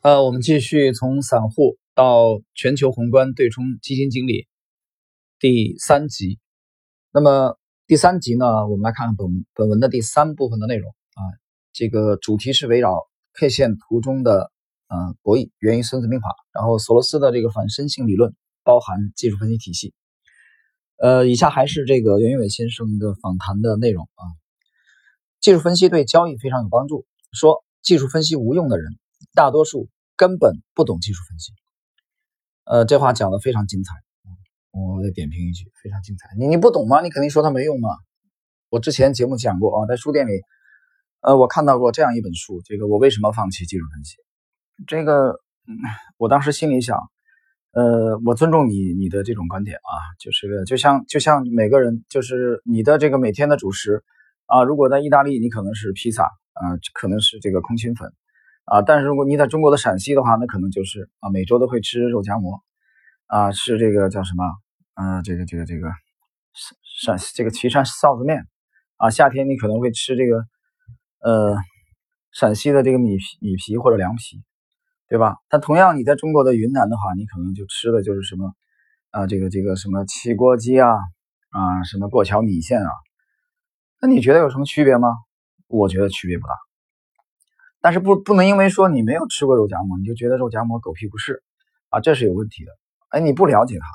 呃，我们继续从散户到全球宏观对冲基金经理第三集。那么第三集呢，我们来看看本本文的第三部分的内容啊。这个主题是围绕 K 线图中的呃博弈源于孙子兵法，然后索罗斯的这个反身性理论包含技术分析体系。呃，以下还是这个袁云伟先生的访谈的内容啊。技术分析对交易非常有帮助，说技术分析无用的人。大多数根本不懂技术分析，呃，这话讲的非常精彩，我再点评一句，非常精彩。你你不懂吗？你肯定说它没用吗？我之前节目讲过啊，在书店里，呃，我看到过这样一本书，这个我为什么放弃技术分析？这个，我当时心里想，呃，我尊重你你的这种观点啊，就是就像就像每个人，就是你的这个每天的主食啊，如果在意大利，你可能是披萨啊，可能是这个空心粉。啊，但是如果你在中国的陕西的话，那可能就是啊，每周都会吃肉夹馍，啊，吃这个叫什么？嗯，这个这个这个陕陕西这个岐山臊子面，啊，夏天你可能会吃这个呃陕西的这个米皮米皮或者凉皮，对吧？但同样你在中国的云南的话，你可能就吃的就是什么啊，这个这个什么汽锅鸡啊，啊，什么过桥米线啊，那你觉得有什么区别吗？我觉得区别不大。但是不不能因为说你没有吃过肉夹馍，你就觉得肉夹馍狗屁不是啊，这是有问题的。哎，你不了解它，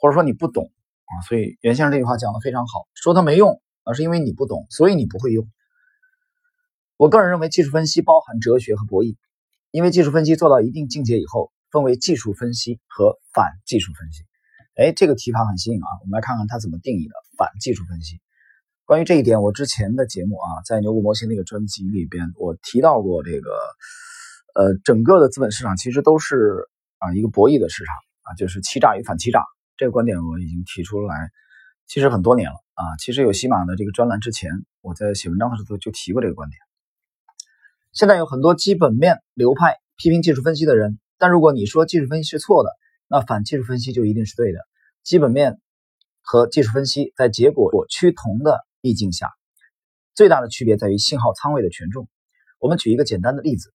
或者说你不懂啊，所以袁先生这句话讲的非常好，说它没用而是因为你不懂，所以你不会用。我个人认为，技术分析包含哲学和博弈，因为技术分析做到一定境界以后，分为技术分析和反技术分析。哎，这个提法很新颖啊，我们来看看它怎么定义的反技术分析。关于这一点，我之前的节目啊，在牛股模型那个专辑里边，我提到过这个，呃，整个的资本市场其实都是啊一个博弈的市场啊，就是欺诈与反欺诈这个观点我已经提出来，其实很多年了啊。其实有喜马的这个专栏之前，我在写文章的时候就提过这个观点。现在有很多基本面流派批评技术分析的人，但如果你说技术分析是错的，那反技术分析就一定是对的。基本面和技术分析在结果趋同的。逆境下，最大的区别在于信号仓位的权重。我们举一个简单的例子，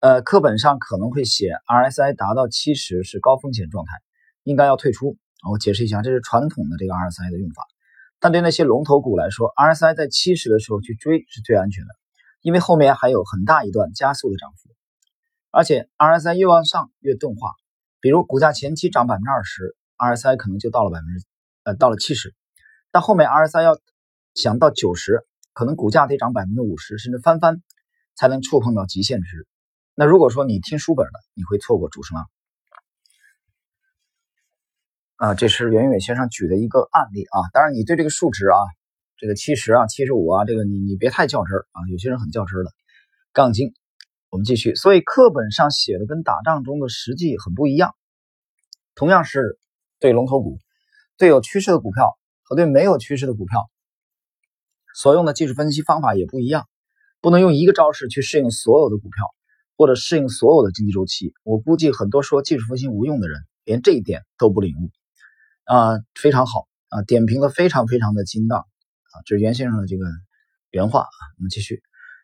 呃，课本上可能会写 RSI 达到七十是高风险状态，应该要退出。我解释一下，这是传统的这个 RSI 的用法。但对那些龙头股来说，RSI 在七十的时候去追是最安全的，因为后面还有很大一段加速的涨幅，而且 RSI 越往上越钝化。比如股价前期涨百分之二十，RSI 可能就到了百分之呃到了七十。但后面 RSI 要想到九十，可能股价得涨百分之五十，甚至翻番，才能触碰到极限值。那如果说你听书本的，你会错过主升浪。啊，这是袁伟先生举的一个案例啊。当然，你对这个数值啊，这个七十啊、七十五啊，这个你你别太较真儿啊。有些人很较真儿的。杠精，我们继续。所以课本上写的跟打仗中的实际很不一样。同样是对龙头股，对有趋势的股票。和对没有趋势的股票所用的技术分析方法也不一样，不能用一个招式去适应所有的股票或者适应所有的经济周期。我估计很多说技术分析无用的人，连这一点都不领悟。啊，非常好啊，点评的非常非常的精当啊，这是袁先生的这个原话啊。我们继续，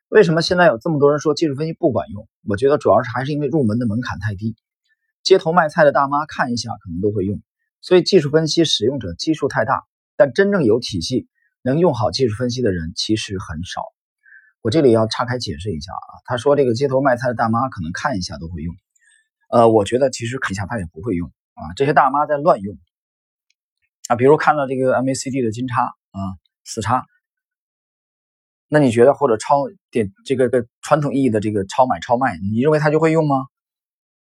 为什么现在有这么多人说技术分析不管用？我觉得主要是还是因为入门的门槛太低，街头卖菜的大妈看一下可能都会用，所以技术分析使用者基数太大。但真正有体系能用好技术分析的人其实很少。我这里要岔开解释一下啊，他说这个街头卖菜的大妈可能看一下都会用，呃，我觉得其实看一下他也不会用啊，这些大妈在乱用啊，比如看到这个 MACD 的金叉啊死叉，那你觉得或者超点这个个传统意义的这个超买超卖，你认为他就会用吗？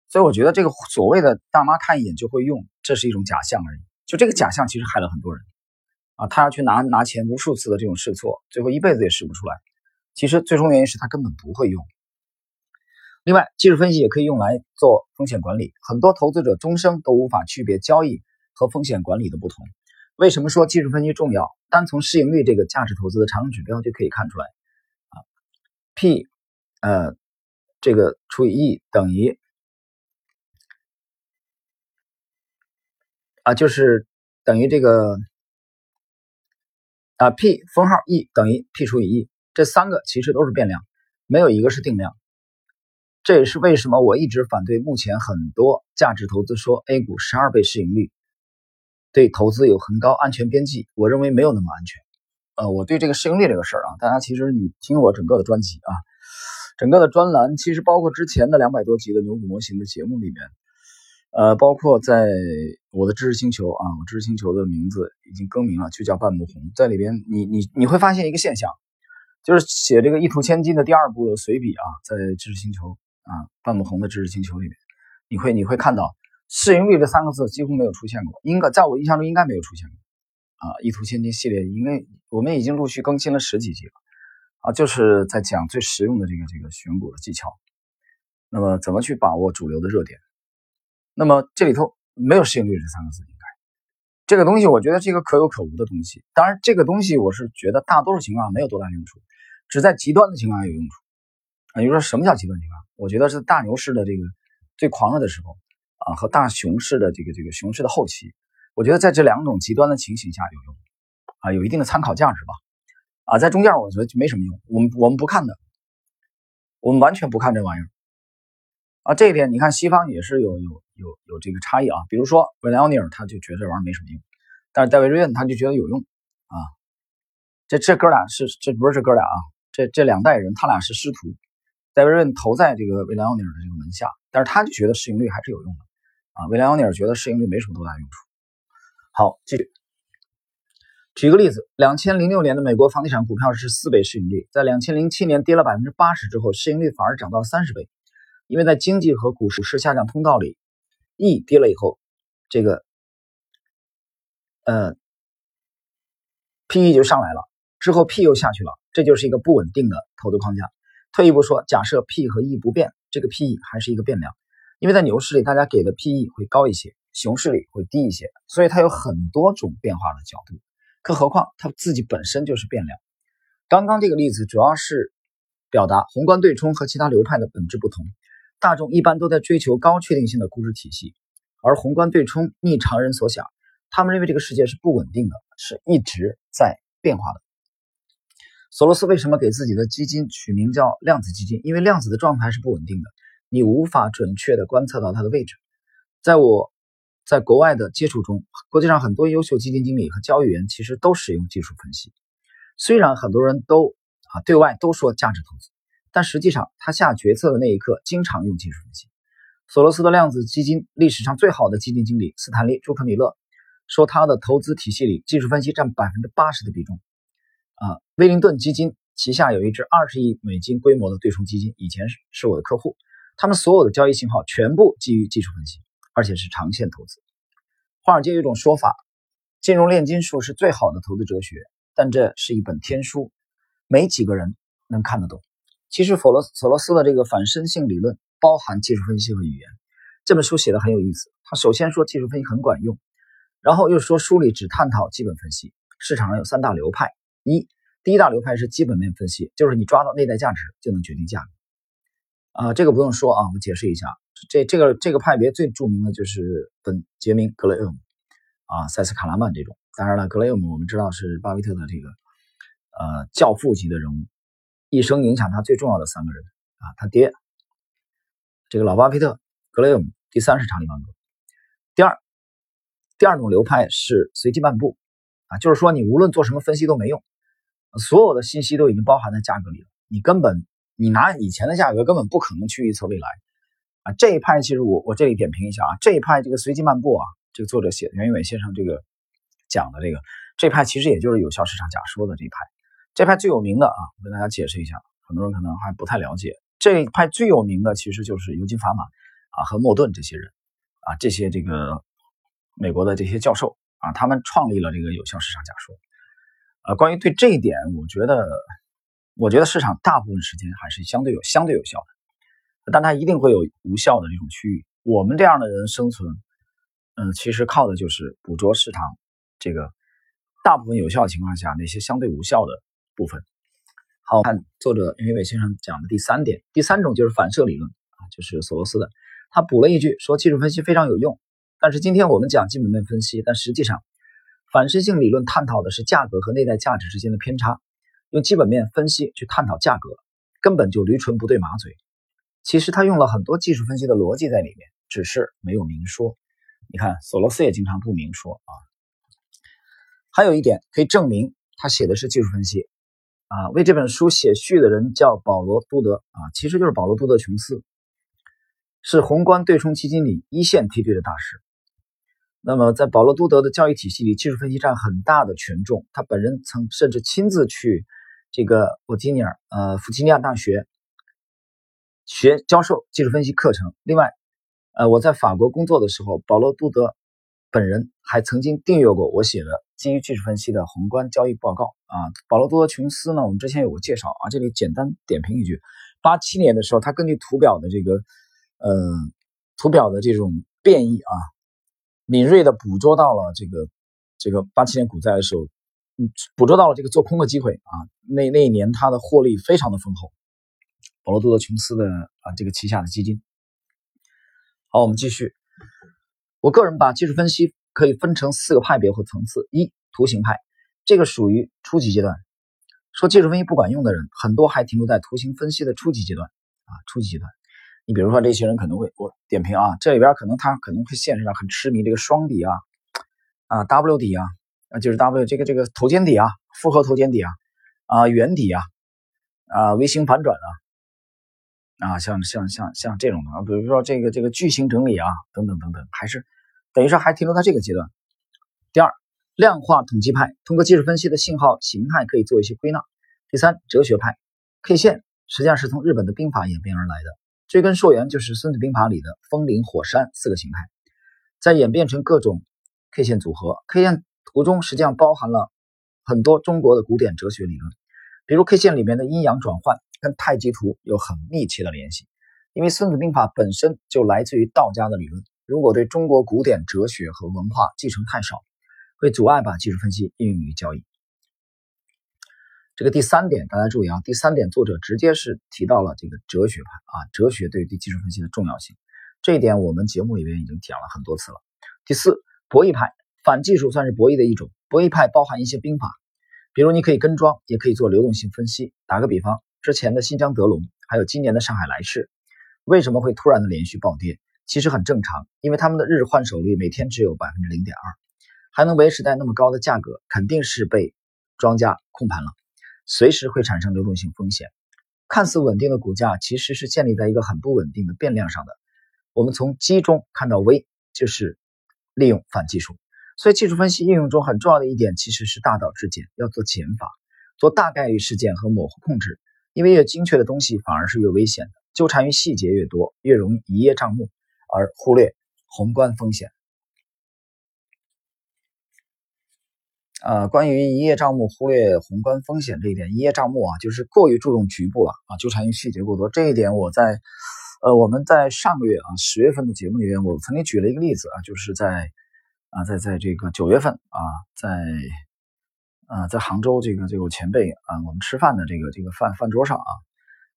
所以我觉得这个所谓的大妈看一眼就会用，这是一种假象而已，就这个假象其实害了很多人。啊，他要去拿拿钱，无数次的这种试错，最后一辈子也试不出来。其实最终原因是他根本不会用。另外，技术分析也可以用来做风险管理。很多投资者终生都无法区别交易和风险管理的不同。为什么说技术分析重要？单从市盈率这个价值投资的常用指标就可以看出来。啊，P，呃，这个除以 E 等于，啊，就是等于这个。啊，P 分号 E 等于 P 除以 E，这三个其实都是变量，没有一个是定量。这也是为什么我一直反对目前很多价值投资说 A 股十二倍市盈率对投资有很高安全边际。我认为没有那么安全。呃，我对这个市盈率这个事儿啊，大家其实你听我整个的专辑啊，整个的专栏，其实包括之前的两百多集的牛股模型的节目里面，呃，包括在我的知识星球啊，我知识星球的名字已经更名了，就叫半亩红。在里边，你你你会发现一个现象，就是写这个一图千金的第二部的随笔啊，在知识星球。啊，半亩红的知识星球里面，你会你会看到市盈率这三个字几乎没有出现过，应该在我印象中应该没有出现过。啊，一图千金系列应该我们已经陆续更新了十几集了，啊，就是在讲最实用的这个这个选股的技巧。那么怎么去把握主流的热点？那么这里头没有市盈率这三个字，应该这个东西我觉得是一个可有可无的东西。当然，这个东西我是觉得大多数情况下没有多大用处，只在极端的情况下有用处。啊，你说什么叫极端情况？我觉得是大牛市的这个最狂热的时候啊，和大熊市的这个这个熊市的后期，我觉得在这两种极端的情形下有用啊，有一定的参考价值吧。啊，在中间我觉得就没什么用，我们我们不看的，我们完全不看这玩意儿啊。这一点你看西方也是有有有有这个差异啊。比如说维莱奥尼尔他就觉得这玩意儿没什么用，但是戴维瑞恩他就觉得有用啊。这这哥俩是这不是这哥俩啊，这这两代人他俩是师徒。戴维瑞恩投在这个威廉奥尼尔的这个门下，但是他就觉得市盈率还是有用的啊。威廉奥尼尔觉得市盈率没什么多大用处。好，继续举个例子，两千零六年的美国房地产股票是四倍市盈率，在两千零七年跌了百分之八十之后，市盈率反而涨到了三十倍，因为在经济和股市下降通道里，E 跌了以后，这个呃 PE 就上来了，之后 P 又下去了，这就是一个不稳定的投资框架。退一步说，假设 P 和 E 不变，这个 PE 还是一个变量，因为在牛市里大家给的 PE 会高一些，熊市里会低一些，所以它有很多种变化的角度。更何况它自己本身就是变量。刚刚这个例子主要是表达宏观对冲和其他流派的本质不同。大众一般都在追求高确定性的估值体系，而宏观对冲逆常人所想，他们认为这个世界是不稳定的，是一直在变化的。索罗斯为什么给自己的基金取名叫量子基金？因为量子的状态是不稳定的，你无法准确的观测到它的位置。在我在国外的接触中，国际上很多优秀基金经理和交易员其实都使用技术分析。虽然很多人都啊对外都说价值投资，但实际上他下决策的那一刻经常用技术分析。索罗斯的量子基金历史上最好的基金经理斯坦利·朱克米勒说，他的投资体系里技术分析占百分之八十的比重。啊，威灵顿基金旗下有一支二十亿美金规模的对冲基金，以前是是我的客户。他们所有的交易信号全部基于技术分析，而且是长线投资。华尔街有一种说法，金融炼金术是最好的投资哲学，但这是一本天书，没几个人能看得懂。其实，佛罗索罗斯的这个反身性理论包含技术分析和语言。这本书写的很有意思，他首先说技术分析很管用，然后又说书里只探讨基本分析，市场上有三大流派。一，第一大流派是基本面分析，就是你抓到内在价值就能决定价格。啊，这个不用说啊，我解释一下，这这个这个派别最著名的就是本杰明格雷厄姆啊，塞斯卡拉曼这种。当然了，格雷厄姆我们知道是巴菲特的这个呃教父级的人物，一生影响他最重要的三个人啊，他爹，这个老巴菲特，格雷厄姆，第三是查理芒格。第二，第二种流派是随机漫步啊，就是说你无论做什么分析都没用。所有的信息都已经包含在价格里了，你根本你拿以前的价格根本不可能去预测未来啊！这一派其实我我这里点评一下啊，这一派这个随机漫步啊，这个作者写的袁伟先生这个讲的这个这派其实也就是有效市场假说的这一派，这派最有名的啊，我跟大家解释一下，很多人可能还不太了解，这一派最有名的其实就是尤金·法玛啊和莫顿这些人啊，这些这个美国的这些教授啊，他们创立了这个有效市场假说。呃，关于对这一点，我觉得，我觉得市场大部分时间还是相对有相对有效的，但它一定会有无效的这种区域。我们这样的人生存，嗯，其实靠的就是捕捉市场这个大部分有效情况下那些相对无效的部分。好，看作者袁伟先生讲的第三点，第三种就是反射理论啊，就是索罗斯的，他补了一句说技术分析非常有用，但是今天我们讲基本面分析，但实际上。反射性理论探讨的是价格和内在价值之间的偏差，用基本面分析去探讨价格，根本就驴唇不对马嘴。其实他用了很多技术分析的逻辑在里面，只是没有明说。你看，索罗斯也经常不明说啊。还有一点可以证明他写的是技术分析啊。为这本书写序的人叫保罗·都德啊，其实就是保罗·都德·琼斯，是宏观对冲基金里一线梯队的大师。那么，在保罗·都德的教育体系里，技术分析占很大的权重。他本人曾甚至亲自去这个弗吉尼亚呃弗吉尼亚大学学教授技术分析课程。另外，呃，我在法国工作的时候，保罗·都德本人还曾经订阅过我写的基于技术分析的宏观交易报告啊。保罗·多德·琼斯呢，我们之前有过介绍啊，这里简单点评一句：八七年的时候，他根据图表的这个呃图表的这种变异啊。敏锐的捕捉到了这个这个八七年股灾的时候，嗯，捕捉到了这个做空的机会啊。那那一年他的获利非常的丰厚。保罗·多德·琼斯的啊这个旗下的基金。好，我们继续。我个人把技术分析可以分成四个派别或层次：一、图形派，这个属于初级阶段。说技术分析不管用的人，很多还停留在图形分析的初级阶段啊，初级阶段。你比如说，这些人可能会我点评啊，这里边可能他可能会现实上很痴迷这个双底啊，啊 W 底啊，啊就是 W 这个这个头肩底啊，复合头肩底啊，啊圆底啊，啊 V 型反转啊，啊像像像像这种的，比如说这个这个巨型整理啊，等等等等，还是等于说还停留在这个阶段。第二，量化统计派通过技术分析的信号形态可以做一些归纳。第三，哲学派 K 线实际上是从日本的兵法演变而来的。追根溯源，就是《孙子兵法》里的风林火山四个形态，再演变成各种 K 线组合。K 线图中实际上包含了很多中国的古典哲学理论，比如 K 线里面的阴阳转换跟太极图有很密切的联系。因为《孙子兵法》本身就来自于道家的理论，如果对中国古典哲学和文化继承太少，会阻碍把技术分析应用于交易。这个第三点，大家注意啊！第三点，作者直接是提到了这个哲学派啊，哲学对对技术分析的重要性。这一点我们节目里边已经讲了很多次了。第四，博弈派，反技术算是博弈的一种。博弈派包含一些兵法，比如你可以跟庄，也可以做流动性分析。打个比方，之前的新疆德龙，还有今年的上海来世，为什么会突然的连续暴跌？其实很正常，因为他们的日换手率每天只有百分之零点二，还能维持在那么高的价格，肯定是被庄家控盘了。随时会产生流动性风险，看似稳定的股价其实是建立在一个很不稳定的变量上的。我们从基中看到 V，就是利用反技术。所以技术分析应用中很重要的一点其实是大道至简，要做减法，做大概率事件和模糊控制。因为越精确的东西反而是越危险的，纠缠于细节越多，越容易一叶障目而忽略宏观风险。呃，关于一叶障目忽略宏观风险这一点，一叶障目啊，就是过于注重局部了啊，纠缠于细节过多。这一点我在，呃，我们在上个月啊十月份的节目里面，我曾经举了一个例子啊，就是在啊，在在这个九月份啊，在啊在杭州这个这个前辈啊，我们吃饭的这个这个饭饭桌上啊，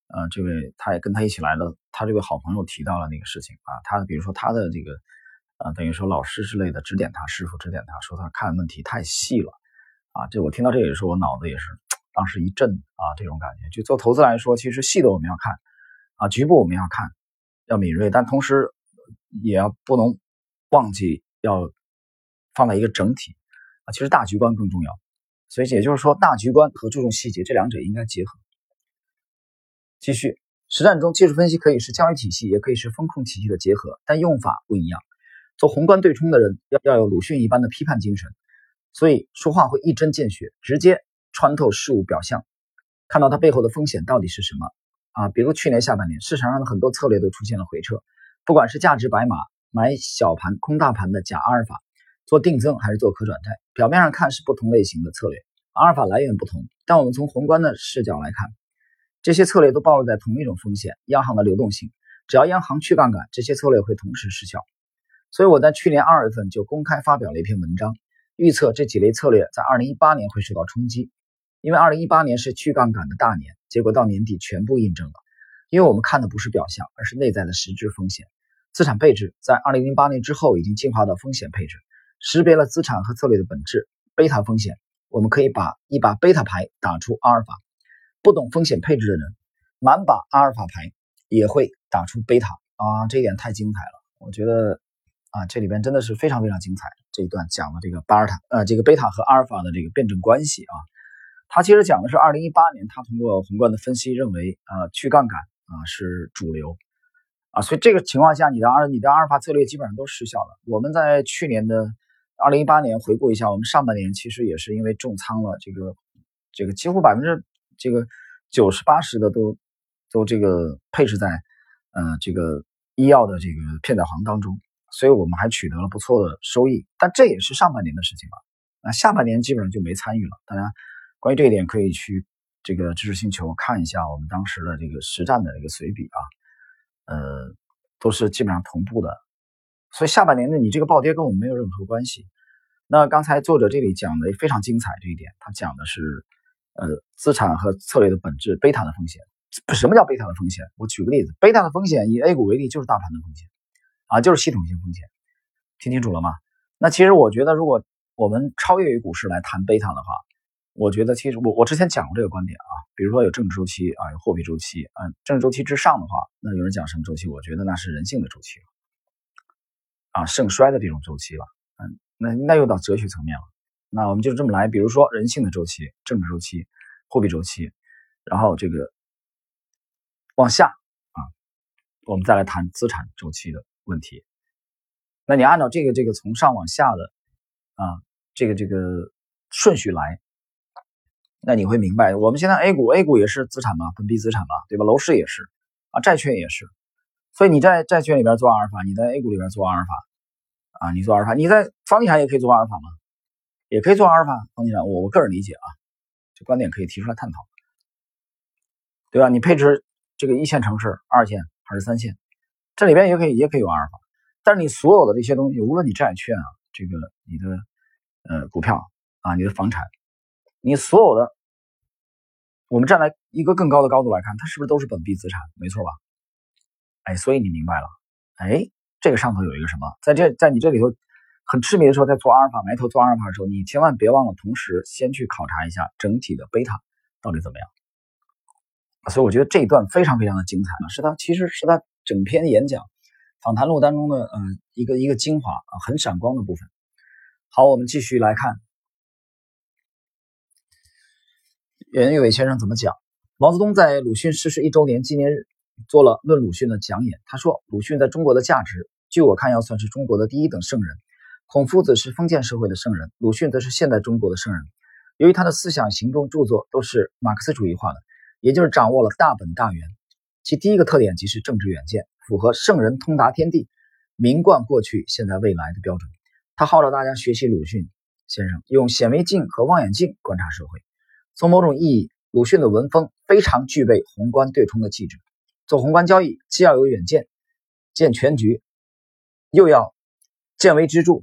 呃，这位他也跟他一起来的，他这位好朋友提到了那个事情啊，他比如说他的这个啊，等于说老师之类的指点他，师傅指点他说他看问题太细了。啊，这我听到这里的时候，我脑子也是当时一震啊，这种感觉。就做投资来说，其实细的我们要看，啊，局部我们要看，要敏锐，但同时也要不能忘记要放在一个整体啊。其实大局观更重要，所以也就是说，大局观和注重细节这两者应该结合。继续，实战中技术分析可以是交易体系，也可以是风控体系的结合，但用法不一样。做宏观对冲的人要要有鲁迅一般的批判精神。所以说话会一针见血，直接穿透事物表象，看到它背后的风险到底是什么啊？比如去年下半年，市场上的很多策略都出现了回撤，不管是价值白马买小盘空大盘的假阿尔法，做定增还是做可转债，表面上看是不同类型的策略，阿尔法来源不同，但我们从宏观的视角来看，这些策略都暴露在同一种风险：央行的流动性。只要央行去杠杆，这些策略会同时失效。所以我在去年二月份就公开发表了一篇文章。预测这几类策略在二零一八年会受到冲击，因为二零一八年是去杠杆的大年，结果到年底全部印证了。因为我们看的不是表象，而是内在的实质风险。资产配置在二零零八年之后已经进化到风险配置，识别了资产和策略的本质。贝塔风险，我们可以把一把贝塔牌打出阿尔法。不懂风险配置的人，满把阿尔法牌也会打出贝塔啊，这一点太精彩了，我觉得啊，这里边真的是非常非常精彩。这一段讲了这个巴尔塔呃，这个贝塔和阿尔法的这个辩证关系啊，他其实讲的是二零一八年他通过宏观的分析认为啊，去杠杆啊是主流啊，所以这个情况下你的阿你的阿尔法策略基本上都失效了。我们在去年的二零一八年回顾一下，我们上半年其实也是因为重仓了这个这个几乎百分之这个九十八十的都都这个配置在呃这个医药的这个片仔癀当中。所以我们还取得了不错的收益，但这也是上半年的事情吧。那下半年基本上就没参与了。大家关于这一点可以去这个知识星球看一下我们当时的这个实战的这个随笔啊，呃，都是基本上同步的。所以下半年呢，你这个暴跌跟我们没有任何关系。那刚才作者这里讲的非常精彩，这一点他讲的是呃资产和策略的本质，贝塔的风险。什么叫贝塔的风险？我举个例子，贝塔的风险以 A 股为例就是大盘的风险。啊，就是系统性风险，听清楚了吗？那其实我觉得，如果我们超越于股市来谈贝塔的话，我觉得其实我我之前讲过这个观点啊，比如说有政治周期啊，有货币周期啊，政治周期之上的话，那有人讲什么周期？我觉得那是人性的周期了，啊，盛衰的这种周期了，嗯，那那又到哲学层面了。那我们就这么来，比如说人性的周期、政治周期、货币周期，然后这个往下啊，我们再来谈资产周期的。问题，那你按照这个这个从上往下的啊，这个这个顺序来，那你会明白，我们现在 A 股 A 股也是资产嘛，本币资产嘛，对吧？楼市也是啊，债券也是，所以你在债券里边做阿尔法，你在 A 股里边做阿尔法啊，你做阿尔法，你在房地产也可以做阿尔法吗？也可以做阿尔法，房地产，我我个人理解啊，这观点可以提出来探讨，对吧？你配置这个一线城市、二线还是三线？这里边也可以也可以有阿尔法，但是你所有的这些东西，无论你债券啊，这个你的呃股票啊，你的房产，你所有的，我们站在一个更高的高度来看，它是不是都是本币资产？没错吧？哎，所以你明白了，哎，这个上头有一个什么，在这在你这里头很痴迷的时候，在做阿尔法埋头做阿尔法的时候，你千万别忘了同时先去考察一下整体的贝塔到底怎么样。所以我觉得这一段非常非常的精彩啊，是他其实是他。整篇演讲访谈录当中的嗯一个一个精华啊，很闪光的部分。好，我们继续来看袁玉伟先生怎么讲。毛泽东在鲁迅逝世一周年纪念日做了论鲁迅的讲演，他说：“鲁迅在中国的价值，据我看，要算是中国的第一等圣人。孔夫子是封建社会的圣人，鲁迅则是现代中国的圣人。由于他的思想、行动、著作都是马克思主义化的，也就是掌握了大本大源。”其第一个特点即是政治远见，符合圣人通达天地、名贯过去、现在、未来的标准。他号召大家学习鲁迅先生，用显微镜和望远镜观察社会。从某种意义，鲁迅的文风非常具备宏观对冲的气质。做宏观交易，既要有远见，见全局，又要见微知著。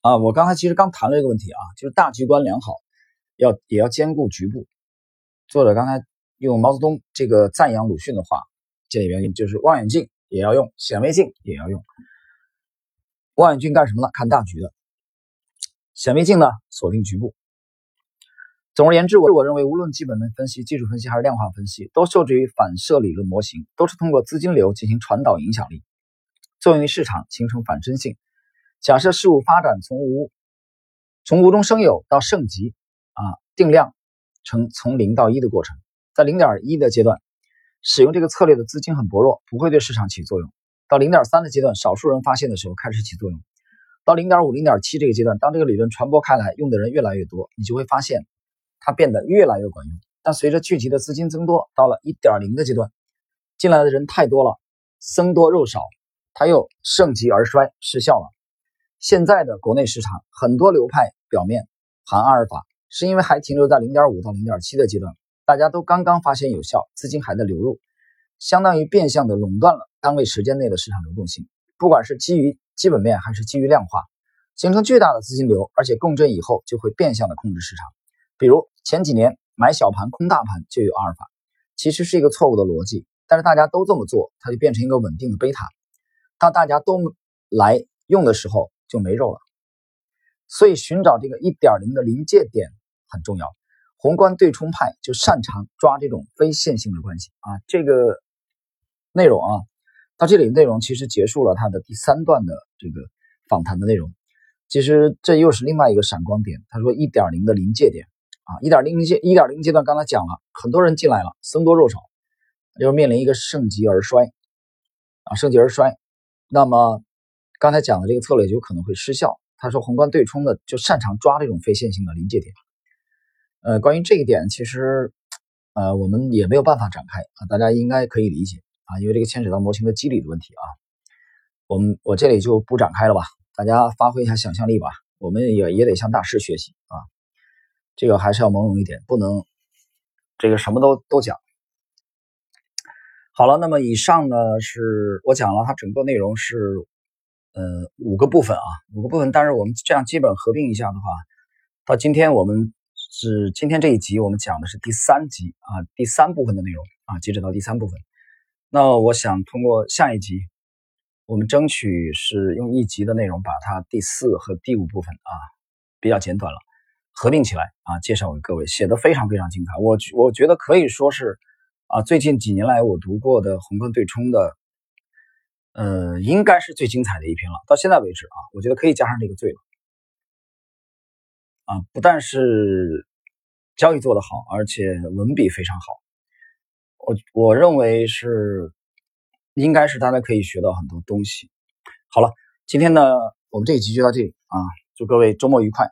啊，我刚才其实刚谈了一个问题啊，就是大局观良好，要也要兼顾局部。作者刚才用毛泽东这个赞扬鲁迅的话，这里边就是望远镜也要用，显微镜也要用。望远镜干什么呢？看大局的。显微镜呢，锁定局部。总而言之，我我认为，无论基本面分析、技术分析还是量化分析，都受制于反射理论模型，都是通过资金流进行传导影响力，作用于市场，形成反身性。假设事物发展从无从无中生有到盛极啊，定量。成从零到一的过程，在零点一的阶段，使用这个策略的资金很薄弱，不会对市场起作用。到零点三的阶段，少数人发现的时候开始起作用。到零点五、零点七这个阶段，当这个理论传播开来，用的人越来越多，你就会发现它变得越来越管用。但随着聚集的资金增多，到了一点零的阶段，进来的人太多了，僧多肉少，它又盛极而衰，失效了。现在的国内市场很多流派表面含阿尔法。是因为还停留在零点五到零点七的阶段，大家都刚刚发现有效，资金还在流入，相当于变相的垄断了单位时间内的市场流动性。不管是基于基本面还是基于量化，形成巨大的资金流，而且共振以后就会变相的控制市场。比如前几年买小盘空大盘就有阿尔法，其实是一个错误的逻辑，但是大家都这么做，它就变成一个稳定的贝塔。当大家都来用的时候就没肉了。所以寻找这个一点零的临界点很重要。宏观对冲派就擅长抓这种非线性的关系啊。这个内容啊，到这里内容其实结束了他的第三段的这个访谈的内容。其实这又是另外一个闪光点。他说一点零的临界点啊，一点零阶一点零阶段刚才讲了，很多人进来了，僧多肉少，就面临一个盛极而衰啊，盛极而衰。那么刚才讲的这个策略就可能会失效。他说宏观对冲的就擅长抓这种非线性的临界点。呃，关于这一点，其实呃我们也没有办法展开啊，大家应该可以理解啊，因为这个牵扯到模型的机理的问题啊。我们我这里就不展开了吧。大家发挥一下想象力吧，我们也也得向大师学习啊，这个还是要朦胧一点，不能这个什么都都讲。好了，那么以上呢是我讲了它整个内容是呃五个部分啊，五个部分，但是我们这样基本合并一下的话，到今天我们是今天这一集我们讲的是第三集啊，第三部分的内容啊，截止到第三部分。那我想通过下一集。我们争取是用一集的内容把它第四和第五部分啊比较简短了，合并起来啊介绍给各位，写的非常非常精彩。我我觉得可以说是啊最近几年来我读过的宏观对冲的，呃应该是最精彩的一篇了。到现在为止啊，我觉得可以加上这个最了啊，不但是交易做得好，而且文笔非常好。我我认为是。应该是大家可以学到很多东西。好了，今天呢，我们这一集就到这里啊，祝各位周末愉快。